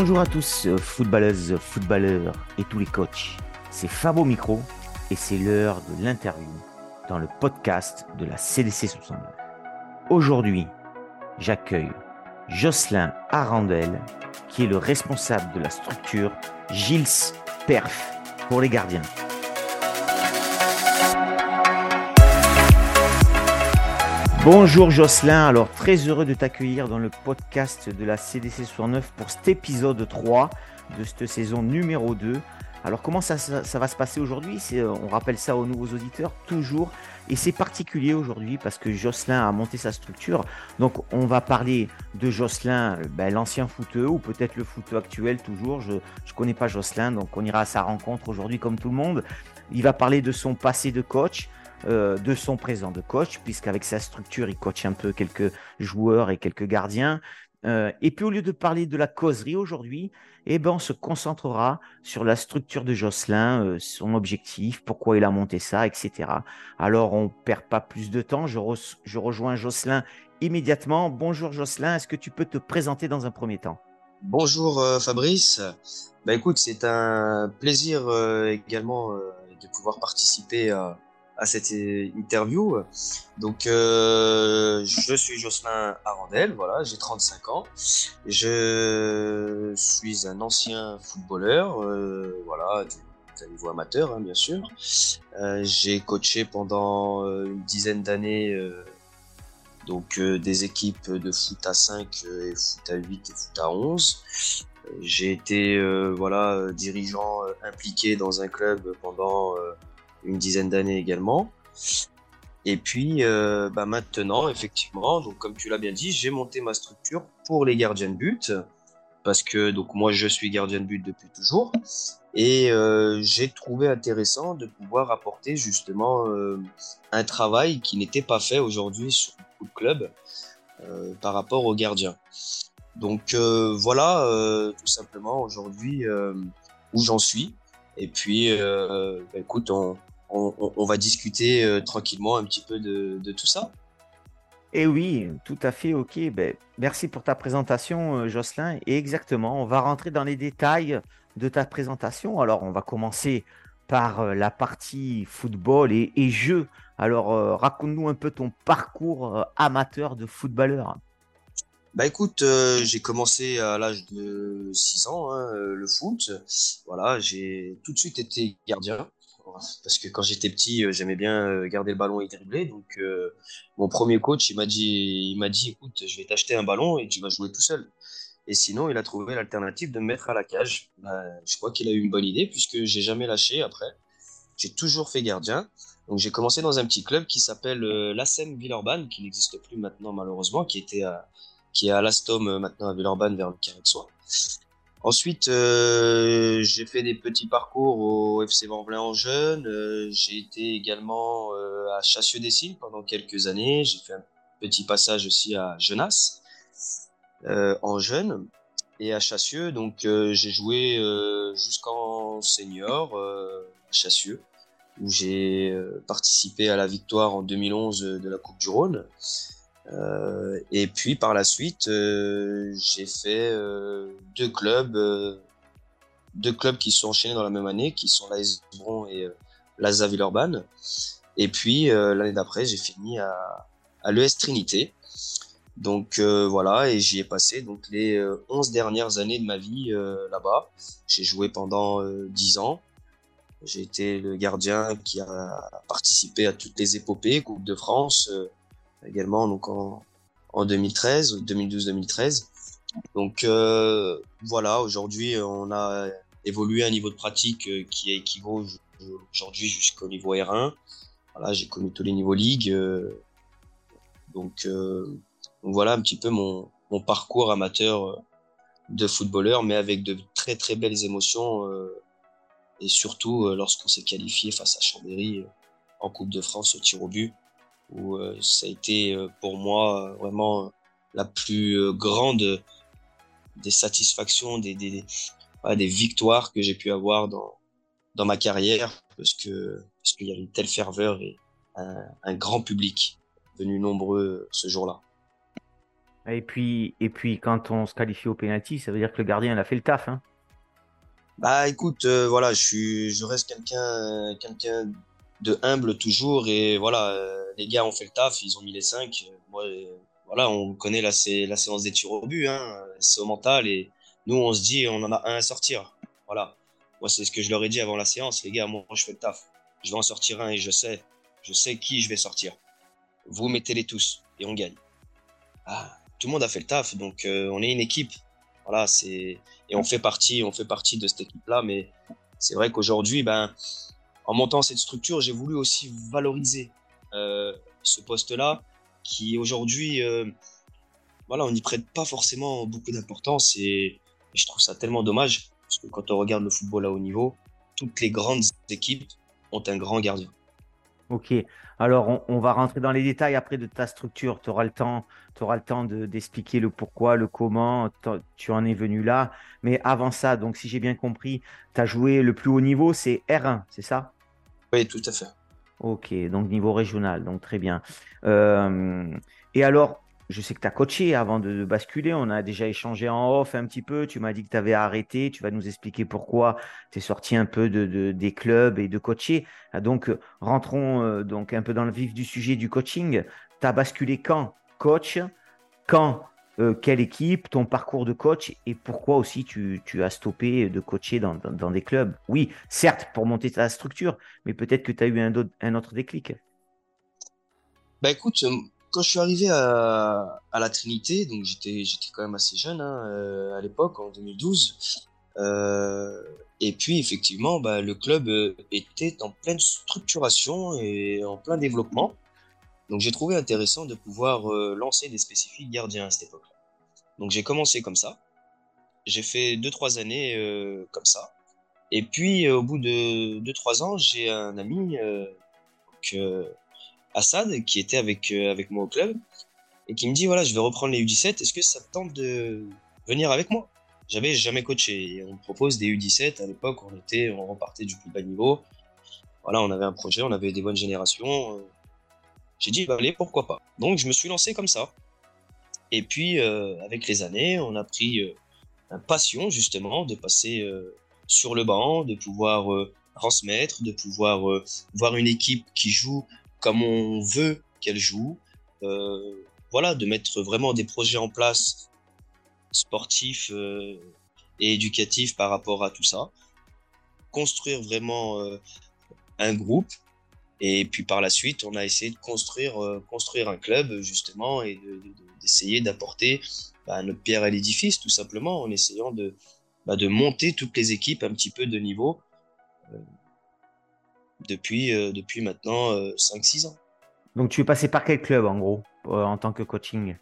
Bonjour à tous, euh, footballeuses, footballeurs et tous les coachs. C'est Fabo Micro et c'est l'heure de l'interview dans le podcast de la CDC 69. Aujourd'hui, j'accueille Jocelyn Arandel, qui est le responsable de la structure Gilles Perf pour les gardiens. Bonjour Jocelyn, alors très heureux de t'accueillir dans le podcast de la CDC 69 pour cet épisode 3 de cette saison numéro 2. Alors comment ça, va se passer aujourd'hui? On rappelle ça aux nouveaux auditeurs toujours. Et c'est particulier aujourd'hui parce que Jocelyn a monté sa structure. Donc on va parler de Jocelyn, ben, l'ancien footeux ou peut-être le footeux actuel toujours. Je ne connais pas Jocelyn, donc on ira à sa rencontre aujourd'hui comme tout le monde. Il va parler de son passé de coach, euh, de son présent de coach, puisqu'avec sa structure, il coach un peu quelques joueurs et quelques gardiens. Euh, et puis au lieu de parler de la causerie aujourd'hui, eh ben, on se concentrera sur la structure de Jocelyn, euh, son objectif, pourquoi il a monté ça, etc. Alors on perd pas plus de temps, je, rejoins Jocelyn immédiatement. Bonjour Jocelyn, est-ce que tu peux te présenter dans un premier temps? Bonjour Fabrice. Bah écoute, c'est un plaisir également de pouvoir participer à cette interview. Donc, euh, je suis Jocelyn Arandel, voilà, j'ai 35 ans. Je suis un ancien footballeur, euh, voilà, du, niveau amateur, hein, bien sûr. Euh, j'ai coaché pendant euh, une dizaine d'années euh, donc des équipes de foot à 5 et foot à 8 et foot à 11. J'ai été voilà dirigeant impliqué dans un club pendant une dizaine d'années également. Et puis euh, bah maintenant, effectivement, donc comme tu l'as bien dit, j'ai monté ma structure pour les gardiens de but parce que donc moi je suis gardien de but depuis toujours et euh, j'ai trouvé intéressant de pouvoir apporter justement euh, un travail qui n'était pas fait aujourd'hui sur beaucoup de clubs par rapport aux gardiens. Donc voilà tout simplement aujourd'hui où j'en suis. Et puis bah, écoute, on, on, va discuter euh, tranquillement un petit peu de, tout ça. Eh oui, tout à fait, ok. Ben, merci pour ta présentation, euh, Jocelyn. Et exactement, on va rentrer dans les détails de ta présentation. Alors, on va commencer par euh, la partie football et, jeu. Alors, raconte-nous un peu ton parcours amateur de footballeur. Bah écoute, j'ai commencé à l'âge de 6 ans, hein, le foot. Voilà, j'ai tout de suite été gardien parce que quand j'étais petit, euh, j'aimais bien euh, garder le ballon et dribbler. Donc, euh, mon premier coach, il m'a dit, dit, écoute, je vais t'acheter un ballon et tu vas jouer tout seul. Et sinon, il a trouvé l'alternative de me mettre à la cage. Bah, je crois qu'il a eu une bonne idée puisque j'ai jamais lâché après. J'ai toujours fait gardien. Donc, j'ai commencé dans un petit club qui s'appelle l'ASEM Villeurbanne, qui n'existe plus maintenant malheureusement, qui était qui est à l'Astom maintenant à Villeurbanne vers le Carré de Soie. Ensuite, euh, j'ai fait des petits parcours au FC Vanvelin en jeune. Euh, j'ai été également euh, à Chassieux-des-Cygnes pendant quelques années. J'ai fait un petit passage aussi à Genasse en jeune et à Chassieux. Donc, j'ai joué jusqu'en senior à Chassieux, où j'ai participé à la victoire en 2011 de la Coupe du Rhône. Euh, et puis par la suite, euh, j'ai fait euh, deux clubs, deux clubs qui sont enchaînés dans la même année, qui sont l'AS Bron et l'ASA Villeurbanne. Et puis l'année d'après, j'ai fini à, à l'ES Trinité. Donc voilà, et j'y ai passé donc les 11 dernières années de ma vie là-bas. J'ai joué pendant 10 ans. J'ai été le gardien qui a participé à toutes les épopées, Coupe de France, également donc en, en 2013, 2012-2013. Donc euh, voilà, aujourd'hui on a évolué à un niveau de pratique euh, qui équivaut aujourd'hui jusqu'au niveau R1. Voilà, j'ai connu tous les niveaux ligue. Euh, donc, voilà un petit peu mon, mon parcours amateur de footballeur, mais avec de très très belles émotions et surtout lorsqu'on s'est qualifié face à Chambéry en Coupe de France au tir au but où euh, ça a été euh, pour moi vraiment la plus euh, grande des satisfactions, des, des, des victoires que j'ai pu avoir dans, dans ma carrière parce que parce qu'il y avait une telle ferveur et un, un, grand public venu nombreux ce jour-là. Et puis, et puis quand on se qualifie au penalty, ça veut dire que le gardien il a fait le taf. Hein. Bah écoute, euh, voilà, je suis, je reste quelqu'un, quelqu'un de humble toujours et voilà, euh, les gars ont fait le taf, ils ont mis les 5. Moi, euh, voilà, on connaît la, la séance des tirs au but, hein, c'est au mental et nous on se dit on en a un à sortir. Voilà, moi c'est ce que je leur ai dit avant la séance, les gars, moi je fais le taf, je vais en sortir un et je sais, je sais qui je vais sortir. Vous mettez-les tous et on gagne. Ah, tout le monde a fait le taf, donc on est une équipe. Voilà, c'est et on fait partie, on fait partie de cette équipe-là. Mais c'est vrai qu'aujourd'hui, ben, en montant cette structure, j'ai voulu aussi valoriser euh, ce poste-là, qui aujourd'hui, euh, on n'y prête pas forcément beaucoup d'importance et, je trouve ça tellement dommage parce que quand on regarde le football à haut niveau, toutes les grandes équipes ont un grand gardien. Ok, alors on, va rentrer dans les détails après de ta structure. Tu auras le temps, le temps d'expliquer le pourquoi, le comment, tu en es venu là. Mais avant ça, donc si j'ai bien compris, tu as joué le plus haut niveau, c'est R1, c'est ça? Oui, tout à fait. Ok, donc niveau régional, donc très bien. Euh, et alors, je sais que tu as coaché avant de, basculer. On a déjà échangé en off un petit peu. Tu m'as dit que tu avais arrêté. Tu vas nous expliquer pourquoi tu es sorti un peu de, des clubs et de coacher. Ah, donc, rentrons euh, donc un peu dans le vif du sujet du coaching. Tu as basculé quand coach? Quand euh, Quelle équipe Ton parcours de coach Et pourquoi aussi tu, as stoppé de coacher dans, des clubs? Oui, certes, pour monter ta structure, mais peut-être que tu as eu un, autre déclic. Bah écoute, euh, quand je suis arrivé à, la Trinité, donc j'étais quand même assez jeune hein, euh, à l'époque, en 2012. Euh, et puis effectivement, bah, le club était en pleine structuration et en plein développement. Donc j'ai trouvé intéressant de pouvoir lancer des spécifiques gardiens à cette époque-là. Donc j'ai commencé comme ça. J'ai fait 2-3 années comme ça. Et puis au bout de 2-3 ans, j'ai un ami que Assad, qui était avec, euh, avec moi au club, et qui me dit voilà, je vais reprendre les U17, est-ce que ça te tente de venir avec moi? J'avais jamais coaché. on me propose des U17. À l'époque, on, on repartait du plus bas niveau. Voilà, on avait un projet, on avait des bonnes générations. J'ai dit, bah, allez, pourquoi pas. Donc, je me suis lancé comme ça. Et puis, euh, avec les années, on a pris euh, un passion, justement, de passer sur le banc, de pouvoir transmettre, de pouvoir voir une équipe qui joue comme on veut qu'elle joue. Euh, voilà, de mettre vraiment des projets en place sportifs euh, et éducatifs par rapport à tout ça. Construire vraiment euh, un groupe. Et puis par la suite, on a essayé de construire, construire un club justement et d'essayer d'apporter bah, notre pierre à l'édifice tout simplement en essayant de, bah, de monter toutes les équipes un petit peu de niveau depuis, euh, depuis maintenant 5-6 euh, ans. Donc tu es passé par quel club en gros euh, en tant que coaching?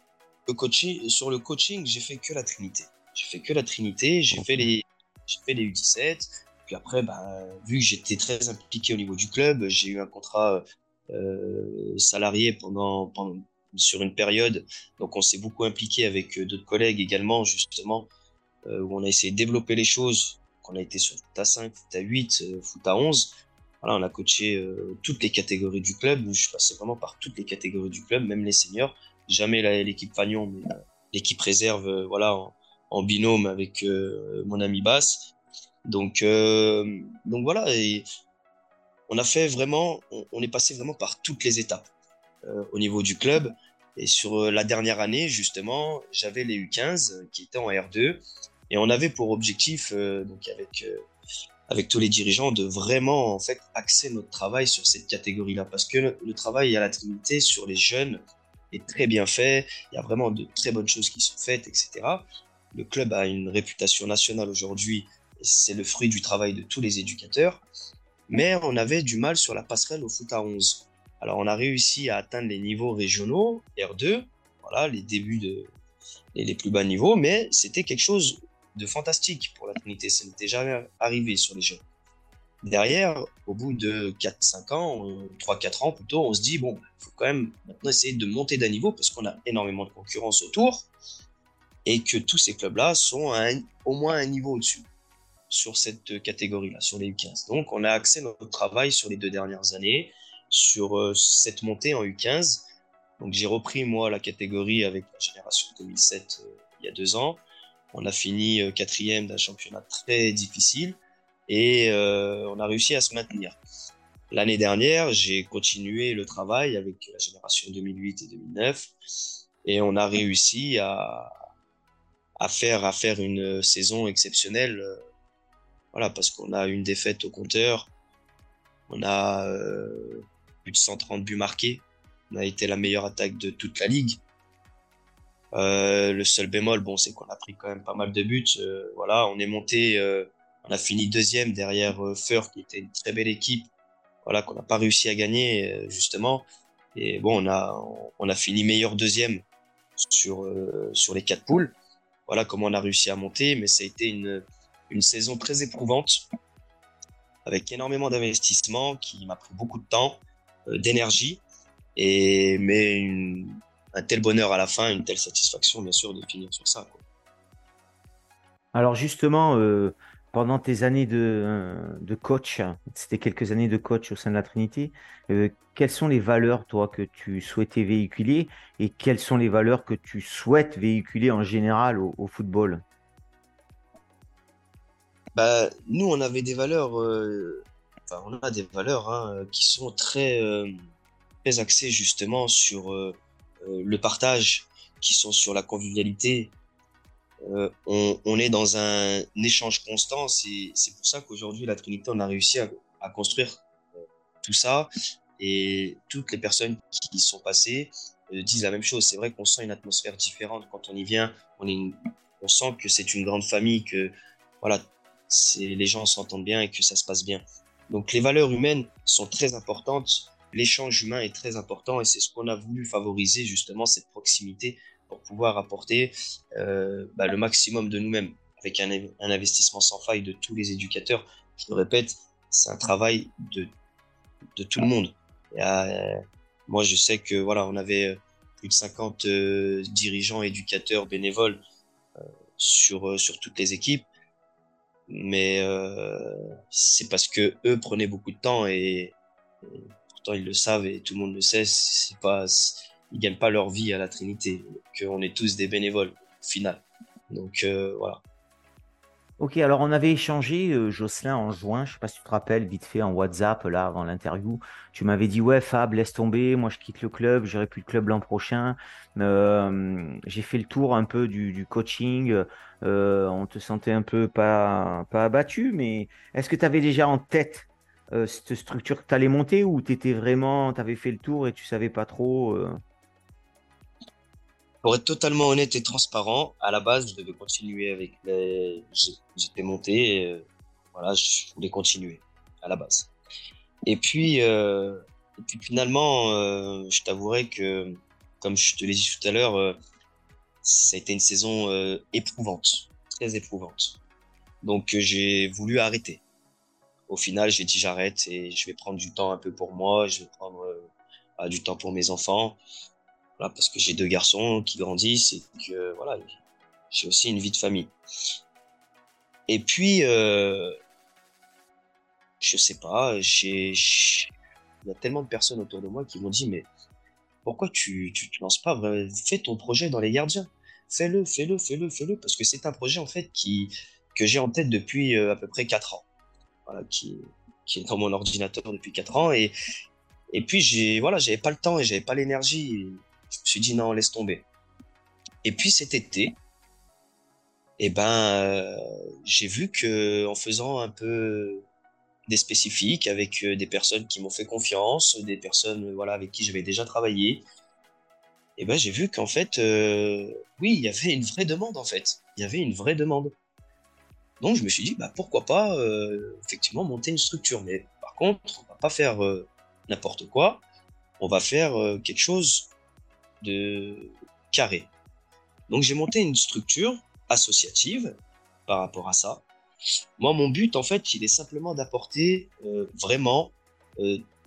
Le coaching Sur le coaching, j'ai fait que la Trinité. J'ai fait que la Trinité, j'ai fait les, fait les U17. Puis après, bah, vu que j'étais très impliqué au niveau du club, j'ai eu un contrat salarié pendant, sur une période. Donc on s'est beaucoup impliqué avec d'autres collègues également, justement, où on a essayé de développer les choses. On a été sur foot à 5, foot à 8, foot à 11 on a coaché euh, toutes les catégories du club. Je suis passé vraiment par toutes les catégories du club, même les seniors. Jamais l'équipe Fagnon, mais euh, l'équipe réserve, euh, voilà, en, binôme avec mon ami Bass. Donc, donc voilà, et on a fait vraiment, on, est passé vraiment par toutes les étapes au niveau du club. Et sur la dernière année, justement, j'avais les U15 qui étaient en R2. Et on avait pour objectif, donc avec avec tous les dirigeants de vraiment en fait axer notre travail sur cette catégorie-là parce que le, travail à la Trinité sur les jeunes est très bien fait, il y a vraiment de très bonnes choses qui sont faites, etc. Le club a une réputation nationale aujourd'hui, c'est le fruit du travail de tous les éducateurs, mais on avait du mal sur la passerelle au foot à 11. Alors on a réussi à atteindre les niveaux régionaux, R2, voilà, les débuts de les plus bas niveaux, mais c'était quelque chose de fantastique pour la Trinité. Ça n'était jamais arrivé sur les jeunes. Derrière, au bout de 4-5 ans, 3-4 euh, ans plutôt, on se dit, bon, il faut quand même maintenant essayer de monter d'un niveau parce qu'on a énormément de concurrence autour et que tous ces clubs-là sont au moins un niveau au-dessus sur cette catégorie-là, sur les U15. Donc, on a axé notre travail sur les deux dernières années sur euh, cette montée en U15 Donc j'ai repris moi la catégorie avec la génération 2007 euh, il y a deux ans. On a fini euh, quatrième d'un championnat très difficile et euh, on a réussi à se maintenir. L'année dernière, j'ai continué le travail avec la génération 2008 et 2009 et on a réussi à, à faire à faire une saison exceptionnelle. Voilà, parce qu'on a une défaite au compteur, on a plus de 130 buts marqués on a été la meilleure attaque de toute la ligue. Euh, le seul bémol, bon, c'est qu'on a pris quand même pas mal de buts. Euh, voilà, on est monté, euh, on a fini deuxième derrière Feur, qui était une très belle équipe. Voilà, qu'on n'a pas réussi à gagner justement. Et bon, on a, on a fini meilleur deuxième sur sur les quatre poules. Voilà comment on a réussi à monter, mais ça a été une une saison très éprouvante avec énormément d'investissement qui m'a pris beaucoup de temps, d'énergie et mais un tel bonheur à la fin, une telle satisfaction, bien sûr, de finir sur ça. Alors justement, euh, pendant tes années de, de coach, c'était quelques années de coach au sein de la Trinité, euh, quelles sont les valeurs, toi, que tu souhaitais véhiculer et quelles sont les valeurs que tu souhaites véhiculer en général au, football? Bah, Nous, on avait des valeurs, euh, on a des valeurs hein, qui sont très axés justement sur euh, euh, le partage, qui sont sur la convivialité. Euh, on, est dans un, échange constant. C'est pour ça qu'aujourd'hui, la Trinité, on a réussi à, construire tout ça. Et toutes les personnes qui y sont passées disent la même chose. C'est vrai qu'on sent une atmosphère différente quand on y vient. On, on sent que c'est une grande famille, que voilà, les gens s'entendent bien et que ça se passe bien. Donc les valeurs humaines sont très importantes l'échange humain est très important et c'est ce qu'on a voulu favoriser justement cette proximité pour pouvoir apporter euh, bah, le maximum de nous-mêmes avec un, investissement sans faille de tous les éducateurs. Je le répète, c'est un travail de, de tout le monde. Euh, moi, je sais que voilà, on avait euh, plus de 50 dirigeants, éducateurs, bénévoles sur, sur toutes les équipes mais c'est parce que eux prenaient beaucoup de temps et, ils le savent et tout le monde le sait, c'est pas, ils gagnent pas leur vie à la Trinité, qu'on est tous des bénévoles au final. Donc euh, voilà. Ok, alors on avait échangé, euh, Jocelyn, en juin, je sais pas si tu te rappelles, vite fait en WhatsApp, là, avant l'interview. Tu m'avais dit, ouais, Fab, laisse tomber, moi je quitte le club, j'aurai plus de club l'an prochain. Euh, j'ai fait le tour un peu du, coaching, on te sentait un peu pas, pas abattu, mais est-ce que tu avais déjà en tête euh, cette structure? Que tu allais monter ou tu étais vraiment, tu avais fait le tour et tu savais pas trop euh? Pour être totalement honnête et transparent, à la base, je devais continuer avec les. J'étais monté, euh, voilà, je voulais continuer à la base. Et puis, et puis finalement, je t'avouerai que, comme je te l'ai dit tout à l'heure, ça a été une saison éprouvante, très éprouvante. Donc j'ai voulu arrêter au final, j'ai dit j'arrête et je vais prendre du temps un peu pour moi, je vais prendre euh, bah, du temps pour mes enfants, voilà, parce que j'ai deux garçons qui grandissent et que voilà, j'ai aussi une vie de famille. Et puis, euh, je sais pas, il y a tellement de personnes autour de moi qui m'ont dit mais pourquoi tu, tu te lances pas, fais ton projet dans les gardiens, fais-le, fais-le, fais-le, fais-le, parce que c'est un projet en fait qui que j'ai en tête depuis euh, à peu près quatre ans qui, qui, est dans mon ordinateur depuis 4 ans. Et, et puis, j'ai, voilà, j'avais pas le temps et j'avais pas l'énergie. Je me suis dit, non, laisse tomber. Et puis, cet été, eh ben, euh, j'ai vu que en faisant un peu des spécifiques avec euh, des personnes qui m'ont fait confiance, des personnes voilà avec qui j'avais déjà travaillé, eh ben j'ai vu qu'en fait, euh, oui, il y avait une vraie demande en fait. Il y avait une vraie demande. Donc je me suis dit, bah, pourquoi pas euh, effectivement monter une structure. Mais par contre, on va pas faire euh, n'importe quoi, on va faire euh, quelque chose de carré. Donc j'ai monté une structure associative par rapport à ça. Moi, mon but, en fait, il est simplement d'apporter vraiment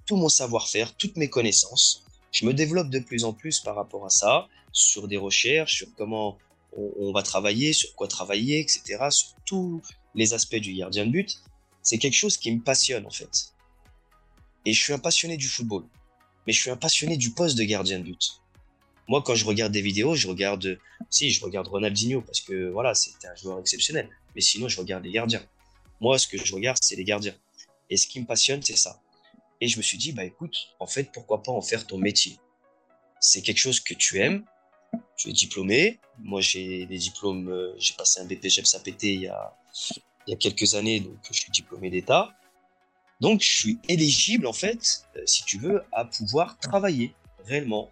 tout mon savoir-faire, toutes mes connaissances. Je me développe de plus en plus par rapport à ça, sur des recherches, sur comment on, va travailler, sur quoi travailler, etc. Sur tous les aspects du gardien de but. C'est quelque chose qui me passionne en fait. Et je suis un passionné du football. Mais je suis un passionné du poste de gardien de but. Moi, quand je regarde des vidéos, je regarde, si, je regarde Ronaldinho parce que voilà, c'était un joueur exceptionnel. Mais sinon, je regarde les gardiens. Moi, ce que je regarde, c'est les gardiens. Et ce qui me passionne, c'est ça. Et je me suis dit, bah écoute, en fait, pourquoi pas en faire ton métier? C'est quelque chose que tu aimes. Tu es diplômé. Moi, j'ai des diplômes. Euh, j'ai passé un BPGEP SAPT il y a, il y a quelques années, donc je suis diplômé d'État. Donc, je suis éligible, en fait, euh, si tu veux, à pouvoir travailler réellement.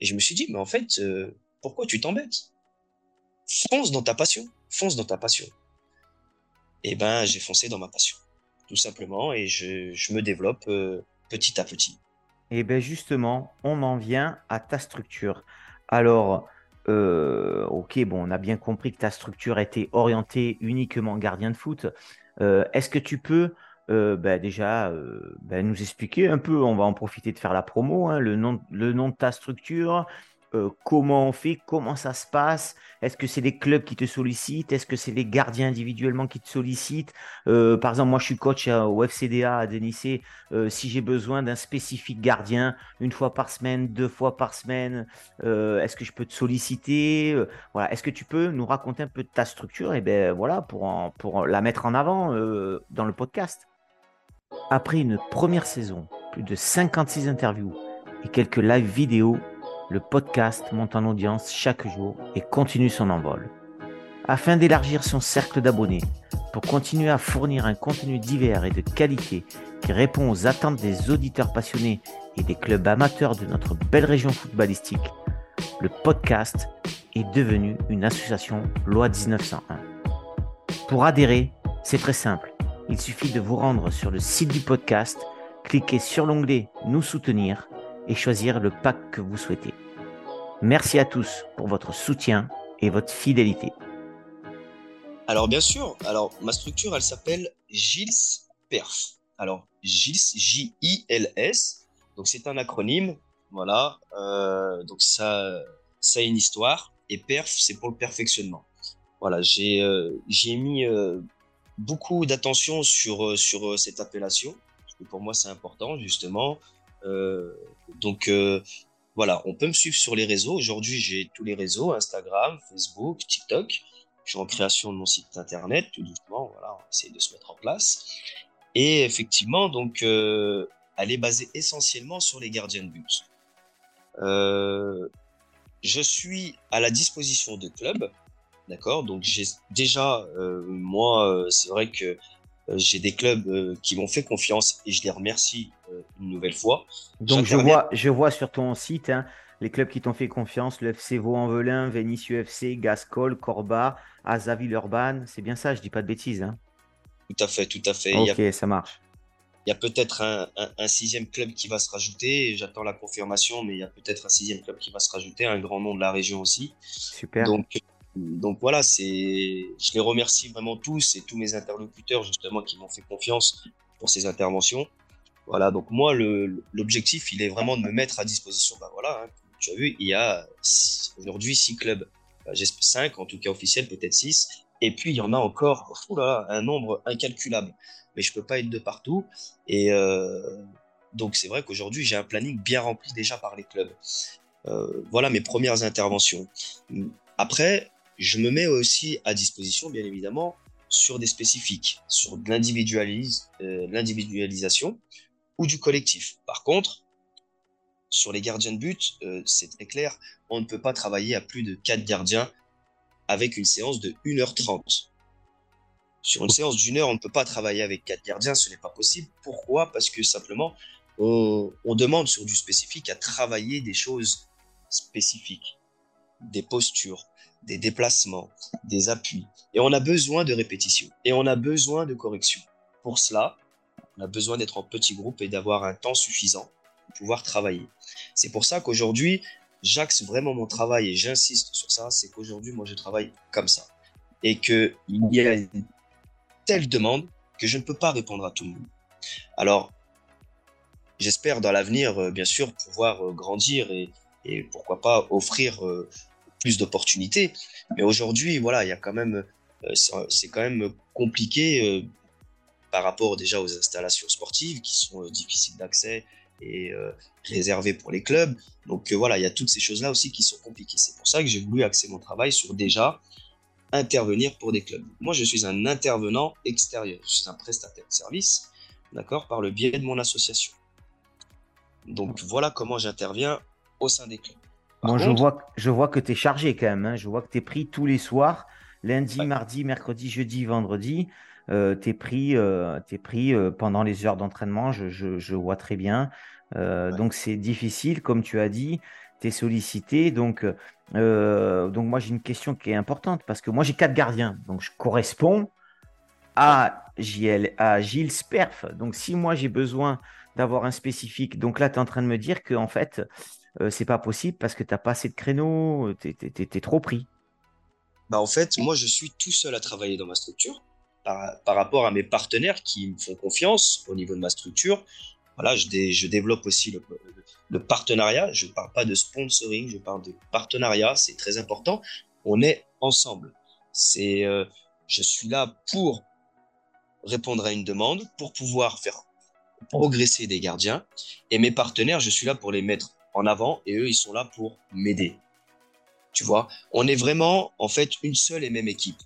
Et je me suis dit, mais en fait, euh, pourquoi tu t'embêtes? Fonce dans ta passion. Fonce dans ta passion. Et ben, j'ai foncé dans ma passion, tout simplement, et je, me développe euh, petit à petit. Et bien justement, on en vient à ta structure. Alors, ok, bon, on a bien compris que ta structure était orientée uniquement gardien de foot. Est-ce que tu peux euh, bah, déjà euh, bah, nous expliquer un peu, on va en profiter de faire la promo, hein, le, nom, le nom de ta structure, euh, comment on fait, comment ça se passe, est-ce que c'est les clubs qui te sollicitent, est-ce que c'est les gardiens individuellement qui te sollicitent? par exemple, moi je suis coach au FCDA à Denissé, si j'ai besoin d'un spécifique gardien, une fois par semaine, deux fois par semaine, est-ce que je peux te solliciter? Voilà. Est-ce que tu peux nous raconter un peu de ta structure? Et ben voilà, pour, pour la mettre en avant dans le podcast après une première saison, plus de 56 interviews et quelques live vidéo, le podcast monte en audience chaque jour et continue son envol. Afin d'élargir son cercle d'abonnés, pour continuer à fournir un contenu divers et de qualité qui répond aux attentes des auditeurs passionnés et des clubs amateurs de notre belle région footballistique, le podcast est devenu une association loi 1901. Pour adhérer, c'est très simple il suffit de vous rendre sur le site du podcast, cliquer sur l'onglet Nous soutenir et choisir le pack que vous souhaitez. Merci à tous pour votre soutien et votre fidélité. Alors bien sûr, alors ma structure elle s'appelle Gils Perf. Alors Gils J-I-L-S, donc c'est un acronyme, voilà. Euh, donc ça, ça a une histoire et Perf c'est pour le perfectionnement. Voilà, j'ai euh, j'ai mis euh, beaucoup d'attention sur, euh, sur euh, cette appellation, parce que pour moi c'est important justement. Euh, donc voilà, on peut me suivre sur les réseaux. Aujourd'hui j'ai tous les réseaux, Instagram, Facebook, TikTok. Je suis en création de mon site internet, tout doucement, voilà, on essaie de se mettre en place. Et effectivement, donc, elle est basée essentiellement sur les gardiens de but. je suis à la disposition de clubs D'accord Donc j'ai déjà, euh, moi, euh, c'est vrai que euh, j'ai des clubs qui m'ont fait confiance et je les remercie une nouvelle fois. Donc je vois, je vois sur ton site hein, les clubs qui t'ont fait confiance, le FC Vaux-en-Velin, Vénissieux FC, Gascol, Corba, Azaville-Urban. C'est bien ça, je dis pas de bêtises. Hein. Tout à fait, tout à fait. Ok, ça marche. Il y a peut-être un, un, sixième club qui va se rajouter. J'attends la confirmation, mais il y a peut-être un sixième club qui va se rajouter, un grand nom de la région aussi. Super. Donc donc voilà, c'est, je les remercie vraiment tous et tous mes interlocuteurs justement qui m'ont fait confiance pour ces interventions. Voilà, donc moi, l'objectif, il est vraiment de me mettre à disposition. Bah voilà, hein, tu as vu, il y a aujourd'hui six clubs. Bah, J'ai cinq, en tout cas officiels, peut-être six. Et puis, il y en a encore un nombre incalculable. Mais je peux pas être de partout. Et euh, donc, c'est vrai qu'aujourd'hui, j'ai un planning bien rempli déjà par les clubs. Euh, voilà mes premières interventions. Après, je me mets aussi à disposition, bien évidemment, sur des spécifiques, sur euh, l'individualisation ou du collectif. Par contre, sur les gardiens de but, euh, c'est très clair, on ne peut pas travailler à plus de 4 gardiens avec une séance de 1h30. Sur une séance d'une heure, on ne peut pas travailler avec 4 gardiens, ce n'est pas possible. Pourquoi? Parce que simplement, on demande sur du spécifique à travailler des choses spécifiques, des postures, des déplacements, des appuis. Et on a besoin de répétition. Et on a besoin de correction. Pour cela, on a besoin d'être en petit groupe et d'avoir un temps suffisant pour pouvoir travailler. C'est pour ça qu'aujourd'hui, j'axe vraiment mon travail et j'insiste sur ça, c'est qu'aujourd'hui, moi, je travaille comme ça. Et qu'il y a une telle demande que je ne peux pas répondre à tout le monde. Alors, j'espère dans l'avenir, euh, bien sûr, pouvoir euh, grandir et, et pourquoi pas offrir euh, plus d'opportunités. Mais aujourd'hui, voilà, il y a quand même, euh, c'est quand même compliqué euh, par rapport déjà aux installations sportives qui sont euh, difficiles d'accès est réservé pour les clubs. Donc voilà, il y a toutes ces choses-là aussi qui sont compliquées. C'est pour ça que j'ai voulu axer mon travail sur déjà intervenir pour des clubs. Moi, je suis un intervenant extérieur. Je suis un prestataire de service, d'accord, par le biais de mon association. Donc voilà comment j'interviens au sein des clubs. Bon, je, vois, je vois que tu es chargé quand même. Hein. Je vois que tu es pris tous les soirs, lundi, mardi, mercredi, jeudi, vendredi. Euh, tu es pris, euh, pris euh, pendant les heures d'entraînement, je, je, vois très bien. Euh, donc c'est difficile, comme tu as dit, tu es sollicité. Donc, donc moi j'ai une question qui est importante parce que moi j'ai quatre gardiens. Donc je corresponds à, JL, à Gilles Sperf. Donc si moi j'ai besoin d'avoir un spécifique, donc là tu es en train de me dire que en fait euh, c'est pas possible parce que tu n'as pas assez de créneaux, tu es, trop pris. Bah en fait, moi, je suis tout seul à travailler dans ma structure par, par, rapport à mes partenaires qui me font confiance au niveau de ma structure. Voilà, je, je développe aussi le, le, partenariat. Je ne parle pas de sponsoring, je parle de partenariat. C'est très important. On est ensemble. C'est, euh, je suis là pour répondre à une demande, pour pouvoir faire progresser des gardiens. Et mes partenaires, je suis là pour les mettre en avant et eux, ils sont là pour m'aider. Tu vois, on est vraiment en fait une seule et même équipe.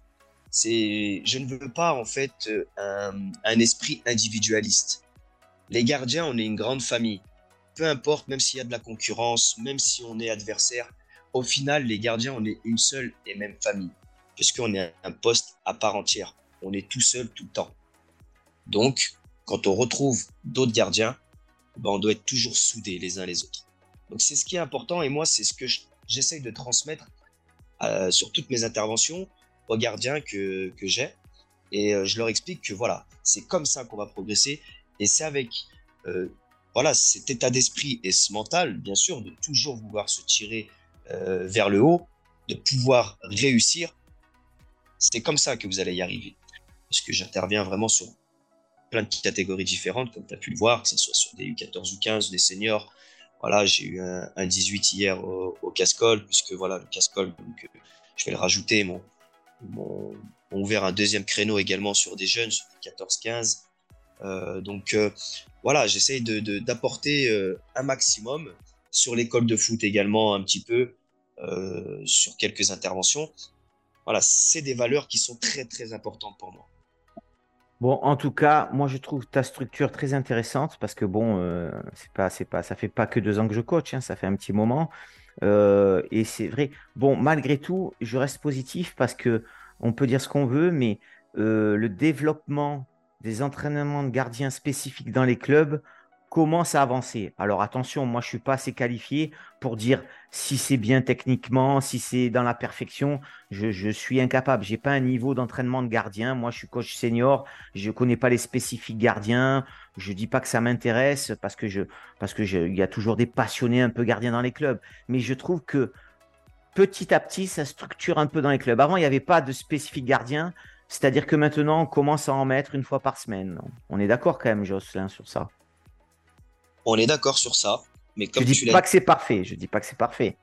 C'est, je ne veux pas en fait un, un esprit individualiste. Les gardiens, on est une grande famille. Peu importe, même s'il y a de la concurrence, même si on est adversaire, au final, les gardiens, on est une seule et même famille, puisqu'on est un poste à part entière. On est tout seul tout le temps. Donc, quand on retrouve d'autres gardiens, ben, on doit être toujours soudés les uns les autres. Donc c'est ce qui est important et moi c'est ce que j'essaye de transmettre euh, sur toutes mes interventions aux gardiens que, j'ai. Et euh, je leur explique que voilà, c'est comme ça qu'on va progresser et c'est avec euh, voilà cet état d'esprit et ce mental, bien sûr, de toujours vouloir se tirer vers le haut, de pouvoir réussir. C'est comme ça que vous allez y arriver. Parce que j'interviens vraiment sur plein de catégories différentes, comme tu as pu le voir, que ce soit sur des U14 ou 15, des seniors, voilà, j'ai eu un, 18 hier au, au Cascol, puisque voilà, le Cascol, donc, euh, je vais le rajouter. Mon, mon, on ouvert un deuxième créneau également sur des jeunes, sur 14-15. Euh, donc euh, voilà, j'essaye d'apporter de, un maximum sur l'école de foot également un petit peu, sur quelques interventions. Voilà, c'est des valeurs qui sont très très importantes pour moi. Bon, en tout cas, moi je trouve ta structure très intéressante parce que bon, euh, c'est pas, c'est pas, ça fait pas que deux ans que je coach, hein, ça fait un petit moment. Euh, et c'est vrai. Bon, malgré tout, je reste positif parce que on peut dire ce qu'on veut, mais euh, le développement des entraînements de gardiens spécifiques dans les clubs commence à avancer. Alors attention, moi je suis pas assez qualifié pour dire si c'est bien techniquement, si c'est dans la perfection. Je, suis incapable. J'ai pas un niveau d'entraînement de gardien. Moi je suis coach senior. Je connais pas les spécifiques gardiens. Je dis pas que ça m'intéresse parce que je parce que il y a toujours des passionnés un peu gardiens dans les clubs. Mais je trouve que petit à petit ça structure un peu dans les clubs. Avant il n'y avait pas de spécifique gardien. C'est-à-dire que maintenant, on commence à en mettre une fois par semaine. On est d'accord quand même, Jocelyn, sur ça. On est d'accord sur ça, mais comme je dis pas que c'est parfait. Je dis pas que c'est parfait.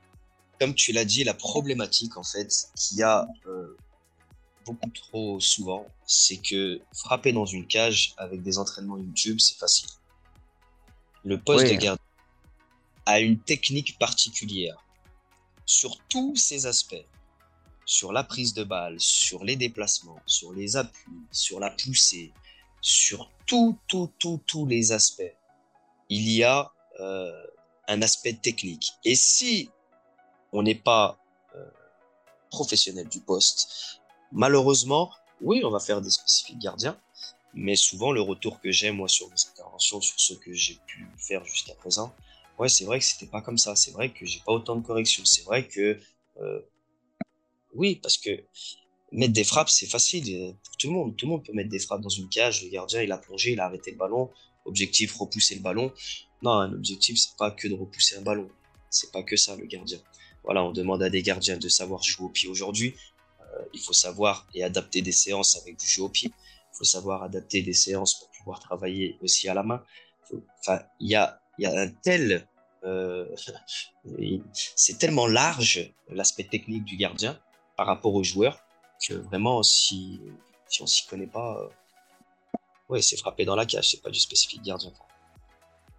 Comme tu l'as dit, la problématique en fait qu'il y a euh, beaucoup trop souvent, c'est que frapper dans une cage avec des entraînements YouTube, c'est facile. Le poste de gardien a une technique particulière sur tous ces aspects, sur la prise de balle, sur les déplacements, sur les appuis, sur la poussée, sur tout, tout, tout, tous les aspects il y a euh, un aspect technique. Et si on n'est pas euh, professionnel du poste, malheureusement, oui, on va faire des spécifiques gardiens, mais souvent le retour que j'ai moi sur mes interventions, sur ce que j'ai pu faire jusqu'à présent, ouais, c'est vrai que c'était pas comme ça. C'est vrai que j'ai pas autant de corrections. C'est vrai que euh, oui, parce que mettre des frappes, c'est facile pour tout le monde. Tout le monde peut mettre des frappes dans une cage. Le gardien, il a plongé, il a arrêté le ballon objectif repousser le ballon. Non, un objectif, c'est pas que de repousser un ballon. C'est pas que ça, le gardien. Voilà, on demande à des gardiens de savoir jouer au pied aujourd'hui. Euh, il faut savoir et adapter des séances avec du jeu au pied. Il faut savoir adapter des séances pour pouvoir travailler aussi à la main. Enfin, il y a, y a un tel. Euh, c'est tellement large l'aspect technique du gardien par rapport aux joueurs que vraiment, si, si on s'y connaît pas, euh, oui, c'est frappé dans la cage, c'est pas du spécifique gardien.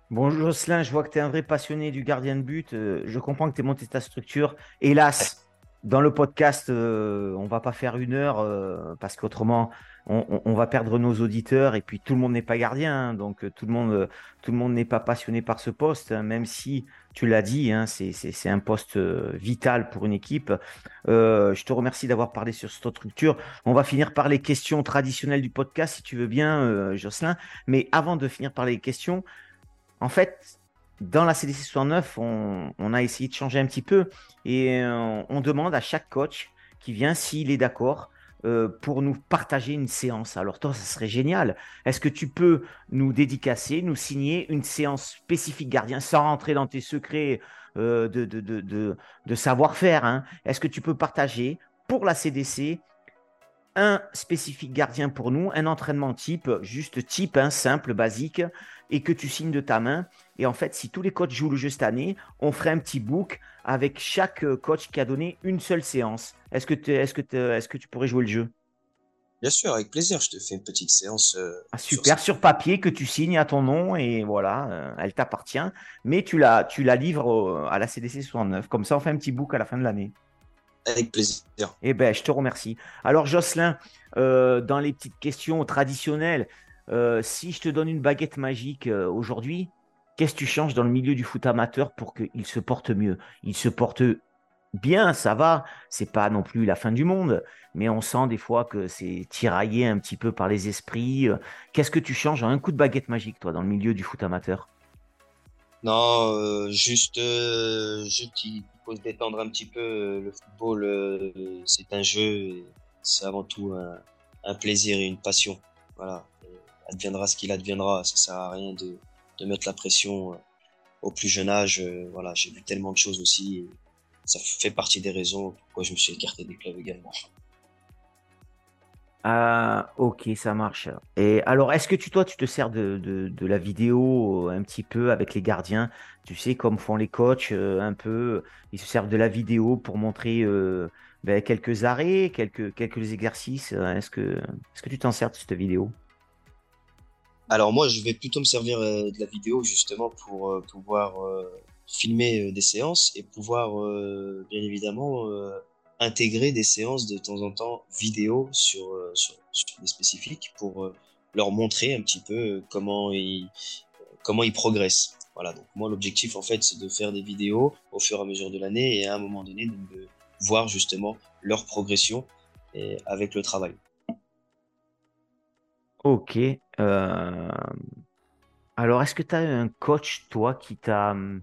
Bonjour Jocelyn, je vois que tu es un vrai passionné du gardien de but. Euh, je comprends que tu es monté ta structure. Hélas, dans le podcast, euh, on va pas faire une heure euh, parce qu'autrement, on, va perdre nos auditeurs et puis tout le monde n'est pas gardien. Hein. donc tout le monde, tout le monde n'est pas passionné par ce poste, hein, même si tu l'as dit, hein, c'est un poste vital pour une équipe. je te remercie d'avoir parlé sur cette structure. On va finir par les questions traditionnelles du podcast, si tu veux bien, Jocelyn. Mais avant de finir par les questions, en fait, dans la CDC 69, on, a essayé de changer un petit peu et euh, on demande à chaque coach qui vient s'il est d'accord euh, pour nous partager une séance. Alors toi, ça serait génial. Est-ce que tu peux nous dédicacer, nous signer une séance spécifique gardien sans rentrer dans tes secrets euh, de, savoir-faire hein? Est-ce que tu peux partager pour la CDC un spécifique gardien pour nous, un entraînement type, juste type, hein, simple, basique, et que tu signes de ta main. Et en fait, si tous les coachs jouent le jeu cette année, on ferait un petit book avec chaque euh, coach qui a donné une seule séance. Est-ce que, tu pourrais jouer le jeu? Bien sûr, avec plaisir. Je te fais une petite séance. Euh, ah, super, sur, papier que tu signes à ton nom et voilà, euh, elle t'appartient. Mais tu la, tu la livres à la CDC 69. Comme ça, on fait un petit book à la fin de l'année. Avec plaisir. Eh ben, je te remercie. Alors, Jocelyn, dans les petites questions traditionnelles, euh, si je te donne une baguette magique euh, aujourd'hui, qu'est-ce que tu changes dans le milieu du foot amateur pour qu'il se porte mieux? Il se porte bien, ça va, c'est pas non plus la fin du monde, mais on sent des fois que c'est tiraillé un petit peu par les esprits. Qu'est-ce que tu changes en un coup de baguette magique, toi, dans le milieu du foot amateur? Non, euh, juste, juste il faut se détendre un petit peu. Le football, c'est un jeu, c'est avant tout un, un, plaisir et une passion. Voilà adviendra ce qu'il adviendra. Ça sert à rien de, de mettre la pression euh, au plus jeune âge. Euh, voilà, j'ai vu tellement de choses aussi. ça fait partie des raisons pourquoi je me suis écarté des clubs également. Ah, ok, ça marche. Et alors, est-ce que tu, toi, tu te sers de, la vidéo euh, un petit peu avec les gardiens? Tu sais, comme font les coachs, un peu, ils se servent de la vidéo pour montrer ben, quelques arrêts, quelques, exercices. Est-ce que, tu t'en sers de cette vidéo? Alors moi, je vais plutôt me servir euh, de la vidéo justement pour euh, pouvoir euh, filmer des séances et pouvoir bien évidemment intégrer des séances de temps en temps vidéo sur, sur, des spécifiques pour leur montrer un petit peu comment ils, comment ils progressent. Voilà, donc moi l'objectif en fait c'est de faire des vidéos au fur et à mesure de l'année et à un moment donné de voir justement leur progression et avec le travail. Ok. Euh, alors, est-ce que tu as un coach, toi, qui t'a hum,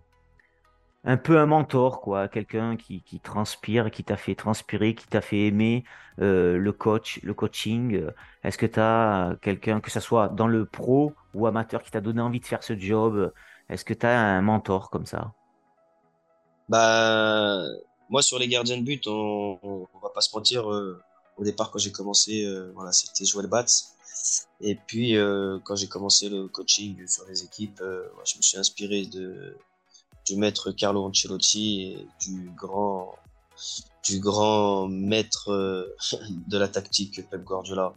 un peu un mentor, quoi, quelqu'un qui, transpire, qui t'a fait transpirer, qui t'a fait aimer euh, le coach, le coaching Est-ce que tu as quelqu'un, que ce soit dans le pro ou amateur, qui t'a donné envie de faire ce job Est-ce que tu as un mentor comme ça? Bah, moi, sur les gardiens de but, on, on, va pas se mentir. Euh, au départ, quand j'ai commencé, voilà, c'était Joël Batz. Et puis, euh, quand j'ai commencé le coaching sur les équipes, euh, je me suis inspiré de, du maître Carlo Ancelotti et du grand, du grand maître euh, de la tactique Pep Guardiola.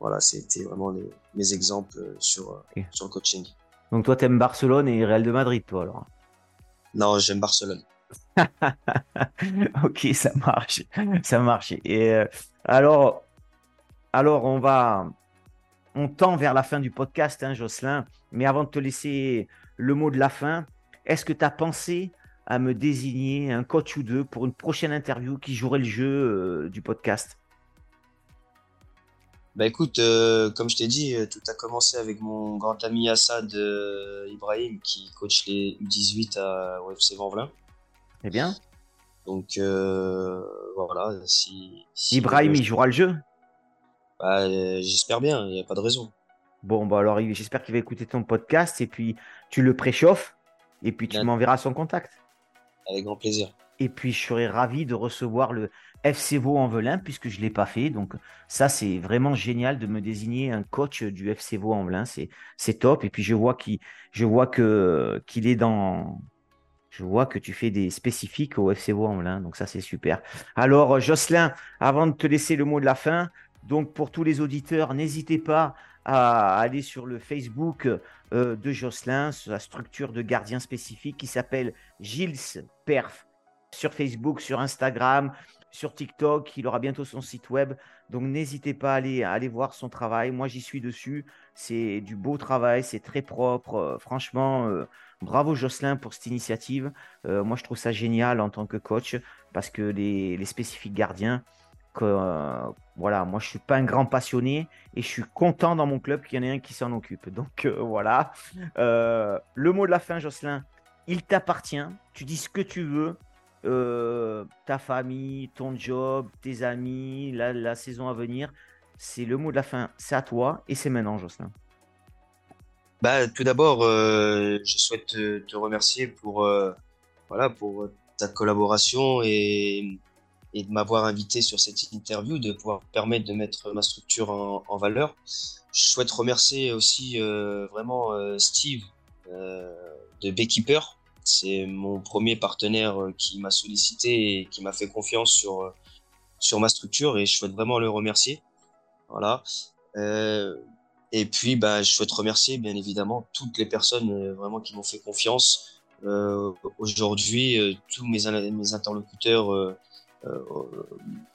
Voilà, c'était vraiment mes exemples sur, sur le coaching. Donc toi, tu aimes Barcelone et Real de Madrid, toi alors Non, j'aime Barcelone. ok, ça marche, ça marche. Et alors, alors on va, on tend vers la fin du podcast, hein, Jocelyn. Mais avant de te laisser le mot de la fin, est-ce que tu as pensé à me désigner un coach ou deux pour une prochaine interview qui jouerait le jeu euh, du podcast? Bah écoute, euh, comme je t'ai dit, euh, tout a commencé avec mon grand ami Assad Ibrahim qui coach les U18 à OFC Vanvelin. Eh bien. Donc voilà, si, si Ibrahim, il jouera le jeu? Bah, j'espère bien, il n'y a pas de raison. Bon, bah alors j'espère qu'il va écouter ton podcast et puis tu le préchauffes et puis tu m'enverras son contact. Avec grand plaisir. Et puis je serais ravi de recevoir le FC Vaux en Velin puisque je ne l'ai pas fait. Donc ça, c'est vraiment génial de me désigner un coach du FC Vaux en Velin. C'est top. Et puis je vois qu'il qu'il est dans... Je vois que tu fais des spécifiques au FC Vaux en Velin. Donc ça, c'est super. Alors Jocelyn, avant de te laisser le mot de la fin, donc pour tous les auditeurs, n'hésitez pas à aller sur le Facebook euh, de Jocelyn, sa structure de gardien spécifique qui s'appelle Gilles Perf sur Facebook, sur Instagram, sur TikTok. Il aura bientôt son site web. Donc n'hésitez pas à aller, voir son travail. Moi, j'y suis dessus. C'est du beau travail, c'est très propre. Euh, franchement, euh, bravo Jocelyn pour cette initiative. moi, je trouve ça génial en tant que coach parce que les spécifiques gardiens, que euh, voilà, moi je suis pas un grand passionné et je suis content dans mon club qu'il y en ait un qui s'en occupe. Donc euh, voilà. Euh, le mot de la fin, Jocelyn, il t'appartient. Tu dis ce que tu veux. ta famille, ton job, tes amis, la, saison à venir. C'est le mot de la fin. C'est à toi et c'est maintenant, Jocelyn. Bah, tout d'abord, je souhaite te, remercier pour, pour ta collaboration et et de m'avoir invité sur cette interview, de pouvoir permettre de mettre ma structure en, valeur. Je souhaite remercier aussi euh, vraiment euh, Steve euh, de Beekeeper. C'est mon premier partenaire qui m'a sollicité et qui m'a fait confiance sur, sur ma structure et je souhaite vraiment le remercier. Voilà. et puis, bah, je souhaite remercier bien évidemment toutes les personnes vraiment qui m'ont fait confiance. Aujourd'hui, tous mes, interlocuteurs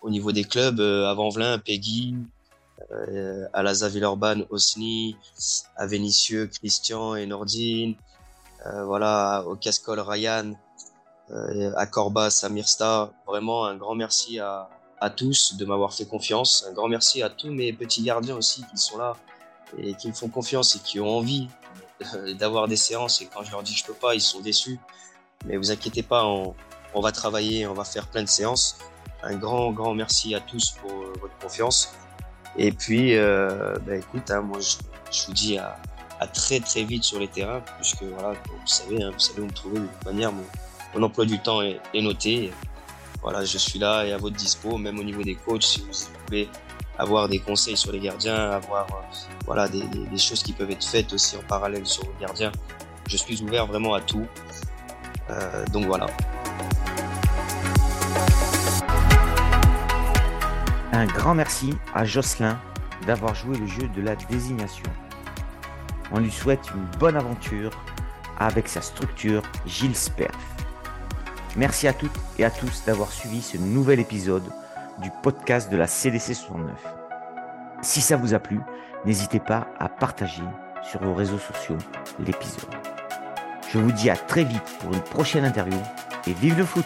au niveau des clubs, euh, à Vanvelin, Peggy, euh, à la Villeurbanne, Osni, à Vénitieux, Christian et Nordine, voilà, au Cascol, Ryan, à Corba, Samirsta. Vraiment un grand merci à, à tous de m'avoir fait confiance. Un grand merci à tous mes petits gardiens aussi qui sont là et qui me font confiance et qui ont envie d'avoir des séances. Et quand je leur dis que je peux pas, ils sont déçus. Mais vous inquiétez pas, on, on va travailler, on va faire plein de séances. Un grand, grand merci à tous pour euh, votre confiance. Et puis, euh, bah, écoute, hein, moi, je, vous dis à, très, très vite sur les terrains, puisque voilà, vous savez, hein, vous savez où me trouver de toute manière. Mon, emploi du temps est, noté. Voilà, je suis là et à votre dispo, même au niveau des coachs, si vous voulez avoir des conseils sur les gardiens, avoir euh, voilà des, choses qui peuvent être faites aussi en parallèle sur les gardiens. Je suis ouvert vraiment à tout. Donc voilà. Un grand merci à Jocelyn d'avoir joué le jeu de la désignation. On lui souhaite une bonne aventure avec sa structure Gilles Perf. Merci à toutes et à tous d'avoir suivi ce nouvel épisode du podcast de la CDC 69. Si ça vous a plu, n'hésitez pas à partager sur vos réseaux sociaux l'épisode. Je vous dis à très vite pour une prochaine interview et vive le foot